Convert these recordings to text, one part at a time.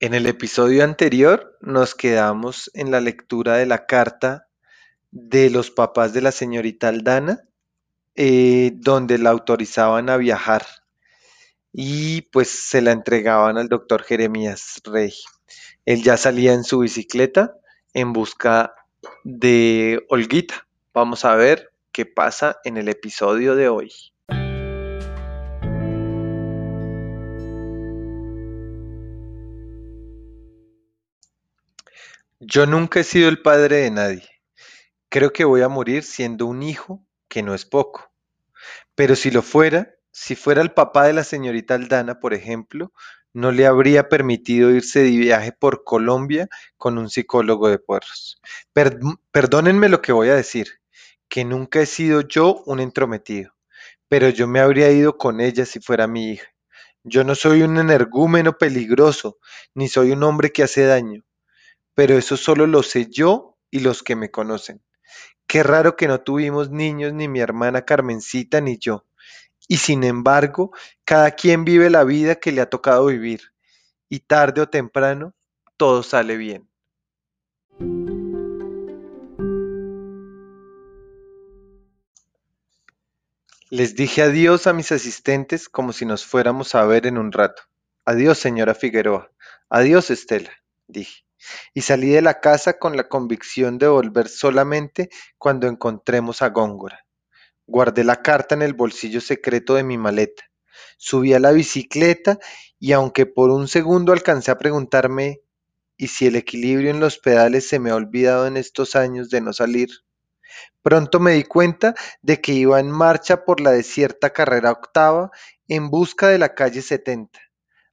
En el episodio anterior nos quedamos en la lectura de la carta de los papás de la señorita Aldana, eh, donde la autorizaban a viajar y pues se la entregaban al doctor Jeremías Rey. Él ya salía en su bicicleta en busca de Olguita. Vamos a ver qué pasa en el episodio de hoy. Yo nunca he sido el padre de nadie. Creo que voy a morir siendo un hijo, que no es poco. Pero si lo fuera, si fuera el papá de la señorita Aldana, por ejemplo, no le habría permitido irse de viaje por Colombia con un psicólogo de puerros. perdónenme lo que voy a decir, que nunca he sido yo un entrometido, pero yo me habría ido con ella si fuera mi hija. Yo no soy un energúmeno peligroso, ni soy un hombre que hace daño, pero eso solo lo sé yo y los que me conocen. Qué raro que no tuvimos niños ni mi hermana Carmencita ni yo. Y sin embargo, cada quien vive la vida que le ha tocado vivir. Y tarde o temprano, todo sale bien. Les dije adiós a mis asistentes como si nos fuéramos a ver en un rato. Adiós, señora Figueroa. Adiós, Estela, dije y salí de la casa con la convicción de volver solamente cuando encontremos a Góngora. Guardé la carta en el bolsillo secreto de mi maleta. Subí a la bicicleta y aunque por un segundo alcancé a preguntarme ¿y si el equilibrio en los pedales se me ha olvidado en estos años de no salir? Pronto me di cuenta de que iba en marcha por la desierta carrera octava en busca de la calle 70.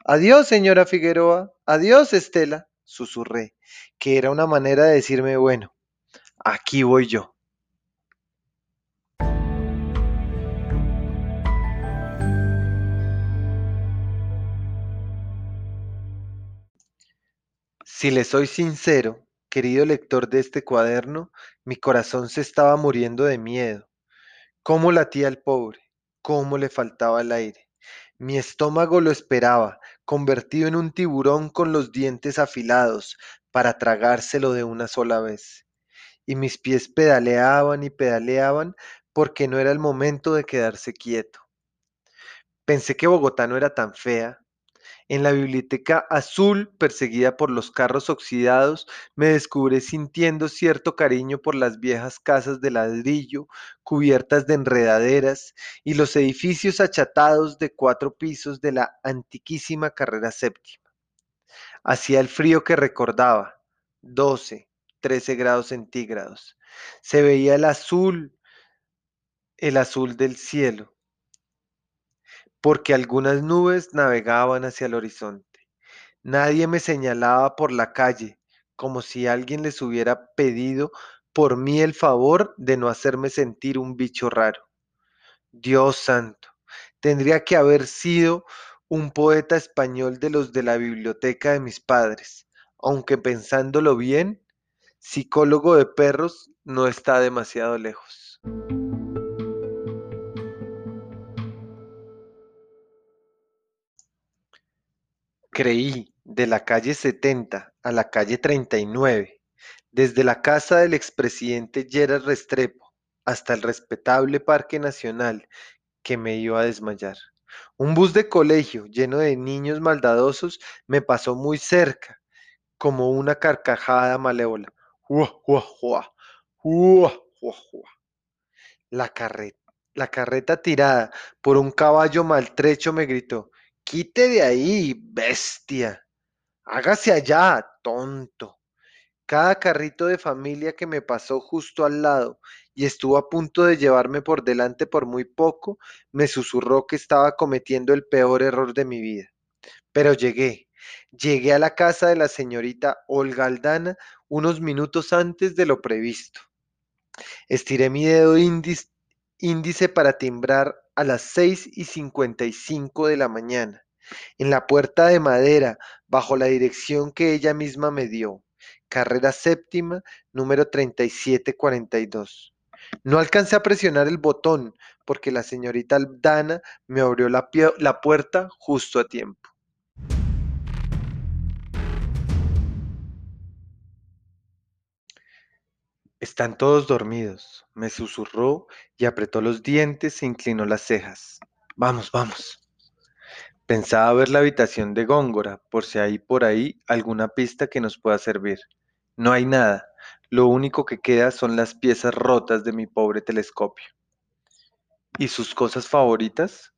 Adiós, señora Figueroa. Adiós, Estela susurré, que era una manera de decirme, bueno, aquí voy yo. Si le soy sincero, querido lector de este cuaderno, mi corazón se estaba muriendo de miedo. ¿Cómo latía el pobre? ¿Cómo le faltaba el aire? Mi estómago lo esperaba, convertido en un tiburón con los dientes afilados, para tragárselo de una sola vez. Y mis pies pedaleaban y pedaleaban porque no era el momento de quedarse quieto. Pensé que Bogotá no era tan fea, en la biblioteca azul, perseguida por los carros oxidados, me descubrí sintiendo cierto cariño por las viejas casas de ladrillo, cubiertas de enredaderas, y los edificios achatados de cuatro pisos de la antiquísima carrera séptima. Hacía el frío que recordaba, 12, 13 grados centígrados. Se veía el azul, el azul del cielo porque algunas nubes navegaban hacia el horizonte. Nadie me señalaba por la calle, como si alguien les hubiera pedido por mí el favor de no hacerme sentir un bicho raro. Dios santo, tendría que haber sido un poeta español de los de la biblioteca de mis padres, aunque pensándolo bien, psicólogo de perros no está demasiado lejos. Creí de la calle 70 a la calle 39, desde la casa del expresidente Gerard Restrepo hasta el respetable Parque Nacional, que me iba a desmayar. Un bus de colegio lleno de niños maldadosos me pasó muy cerca, como una carcajada malévola. La carreta, la carreta tirada por un caballo maltrecho me gritó, Quite de ahí, bestia. Hágase allá, tonto. Cada carrito de familia que me pasó justo al lado y estuvo a punto de llevarme por delante por muy poco, me susurró que estaba cometiendo el peor error de mi vida. Pero llegué, llegué a la casa de la señorita Olga Aldana unos minutos antes de lo previsto. Estiré mi dedo índice, índice para timbrar a las seis y cincuenta y cinco de la mañana, en la puerta de madera, bajo la dirección que ella misma me dio, carrera séptima, número 3742. No alcancé a presionar el botón porque la señorita Aldana me abrió la, la puerta justo a tiempo. Están todos dormidos, me susurró y apretó los dientes e inclinó las cejas. Vamos, vamos. Pensaba ver la habitación de Góngora, por si hay por ahí alguna pista que nos pueda servir. No hay nada. Lo único que queda son las piezas rotas de mi pobre telescopio. ¿Y sus cosas favoritas?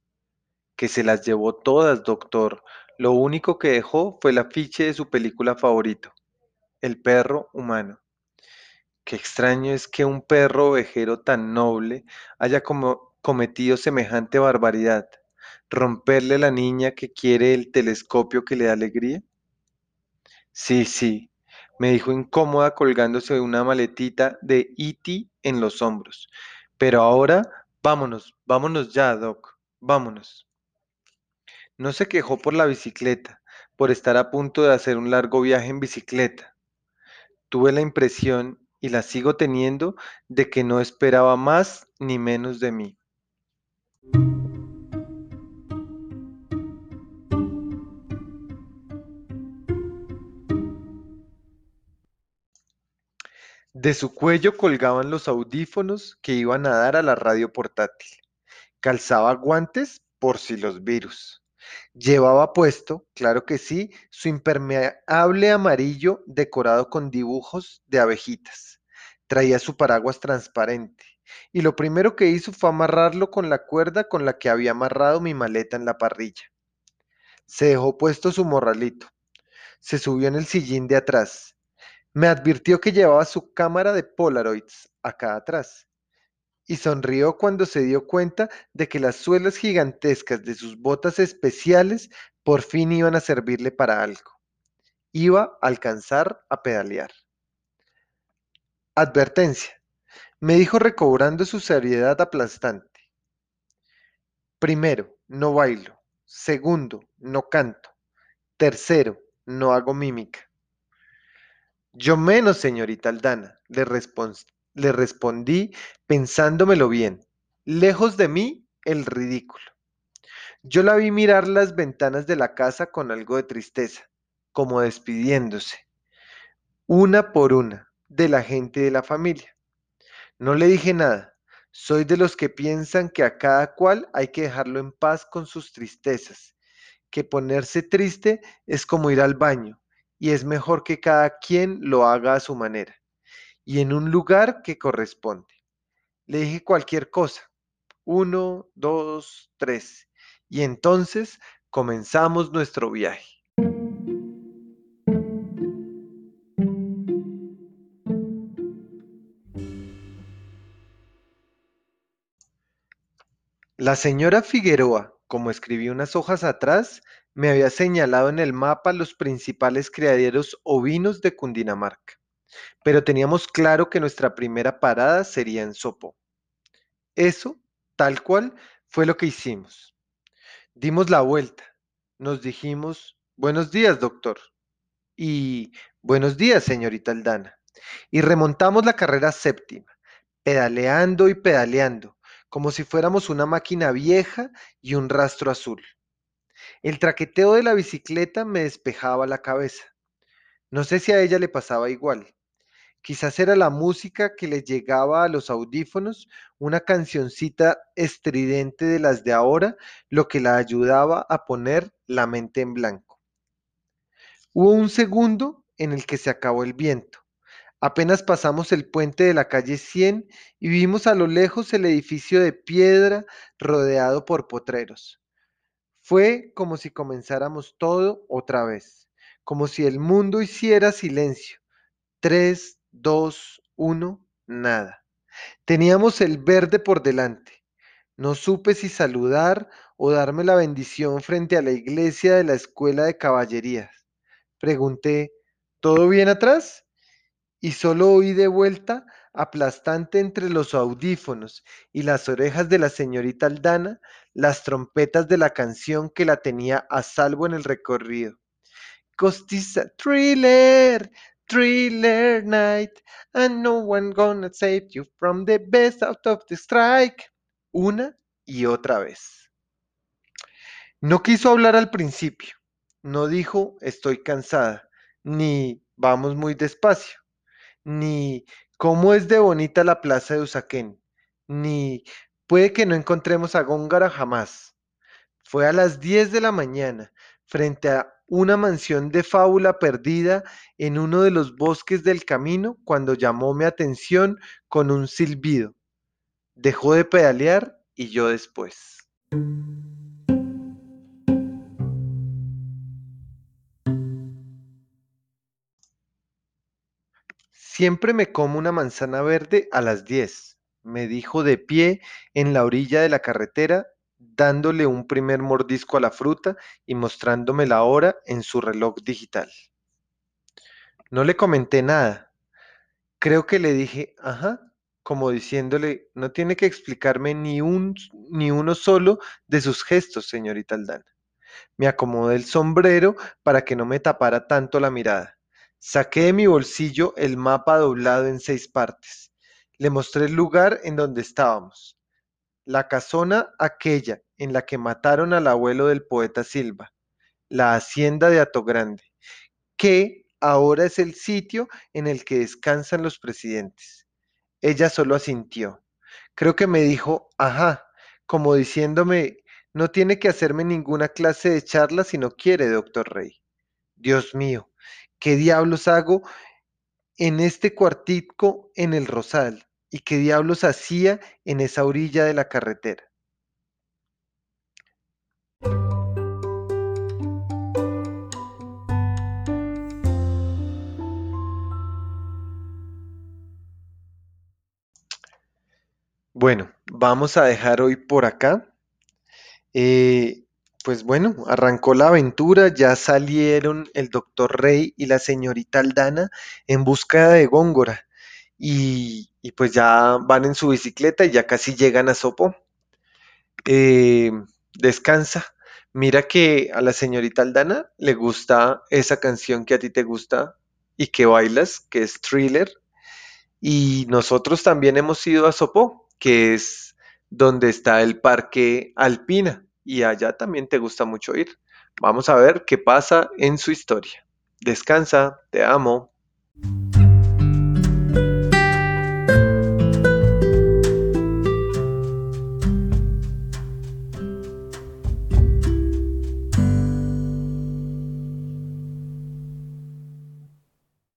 Que se las llevó todas, doctor. Lo único que dejó fue el afiche de su película favorito, El perro humano. Qué extraño es que un perro ovejero tan noble haya cometido semejante barbaridad. ¿Romperle a la niña que quiere el telescopio que le da alegría? Sí, sí, me dijo incómoda colgándose de una maletita de E.T. en los hombros. Pero ahora, vámonos, vámonos ya, Doc, vámonos. No se quejó por la bicicleta, por estar a punto de hacer un largo viaje en bicicleta. Tuve la impresión, y la sigo teniendo, de que no esperaba más ni menos de mí. De su cuello colgaban los audífonos que iban a dar a la radio portátil. Calzaba guantes por si los virus. Llevaba puesto, claro que sí, su impermeable amarillo decorado con dibujos de abejitas. Traía su paraguas transparente. Y lo primero que hizo fue amarrarlo con la cuerda con la que había amarrado mi maleta en la parrilla. Se dejó puesto su morralito. Se subió en el sillín de atrás. Me advirtió que llevaba su cámara de Polaroids acá atrás y sonrió cuando se dio cuenta de que las suelas gigantescas de sus botas especiales por fin iban a servirle para algo. Iba a alcanzar a pedalear. Advertencia, me dijo recobrando su seriedad aplastante. Primero, no bailo. Segundo, no canto. Tercero, no hago mímica. Yo menos, señorita Aldana, le, le respondí pensándomelo bien. Lejos de mí, el ridículo. Yo la vi mirar las ventanas de la casa con algo de tristeza, como despidiéndose, una por una, de la gente de la familia. No le dije nada. Soy de los que piensan que a cada cual hay que dejarlo en paz con sus tristezas, que ponerse triste es como ir al baño, y es mejor que cada quien lo haga a su manera y en un lugar que corresponde. Le dije cualquier cosa. Uno, dos, tres. Y entonces comenzamos nuestro viaje. La señora Figueroa, como escribí unas hojas atrás, me había señalado en el mapa los principales criaderos ovinos de Cundinamarca, pero teníamos claro que nuestra primera parada sería en Sopo. Eso, tal cual, fue lo que hicimos. Dimos la vuelta, nos dijimos, buenos días, doctor, y buenos días, señorita Aldana, y remontamos la carrera séptima, pedaleando y pedaleando, como si fuéramos una máquina vieja y un rastro azul. El traqueteo de la bicicleta me despejaba la cabeza. No sé si a ella le pasaba igual. Quizás era la música que le llegaba a los audífonos, una cancioncita estridente de las de ahora, lo que la ayudaba a poner la mente en blanco. Hubo un segundo en el que se acabó el viento. Apenas pasamos el puente de la calle 100 y vimos a lo lejos el edificio de piedra rodeado por potreros. Fue como si comenzáramos todo otra vez, como si el mundo hiciera silencio. Tres, dos, uno, nada. Teníamos el verde por delante. No supe si saludar o darme la bendición frente a la iglesia de la escuela de caballerías. Pregunté, ¿todo bien atrás? y solo oí de vuelta, aplastante entre los audífonos y las orejas de la señorita Aldana, las trompetas de la canción que la tenía a salvo en el recorrido. Costiza, thriller, thriller night, and no one gonna save you from the best out of the strike. Una y otra vez. No quiso hablar al principio, no dijo estoy cansada, ni vamos muy despacio ni ¿Cómo es de bonita la plaza de Usaquén? Ni puede que no encontremos a Góngora jamás. Fue a las 10 de la mañana, frente a una mansión de fábula perdida en uno de los bosques del camino, cuando llamó mi atención con un silbido. Dejó de pedalear y yo después. Siempre me como una manzana verde a las 10, me dijo de pie en la orilla de la carretera, dándole un primer mordisco a la fruta y mostrándome la hora en su reloj digital. No le comenté nada. Creo que le dije, ajá, como diciéndole, no tiene que explicarme ni un ni uno solo de sus gestos, señorita Aldana. Me acomodé el sombrero para que no me tapara tanto la mirada. Saqué de mi bolsillo el mapa doblado en seis partes. Le mostré el lugar en donde estábamos. La casona aquella en la que mataron al abuelo del poeta Silva. La hacienda de Atogrande, que ahora es el sitio en el que descansan los presidentes. Ella solo asintió. Creo que me dijo, ajá, como diciéndome, no tiene que hacerme ninguna clase de charla si no quiere, doctor Rey. Dios mío, ¿qué diablos hago en este cuartico en el Rosal? ¿Y qué diablos hacía en esa orilla de la carretera? Bueno, vamos a dejar hoy por acá. Eh, pues bueno, arrancó la aventura, ya salieron el doctor Rey y la señorita Aldana en busca de Góngora y, pues ya van en su bicicleta y ya casi llegan a Sopo. Eh, descansa. Mira que a la señorita Aldana le gusta esa canción que a ti te gusta y que bailas, que es Thriller. Y nosotros también hemos ido a Sopó, que es donde está el Parque Alpina. Y allá también te gusta mucho ir. Vamos a ver qué pasa en su historia. Descansa, te amo.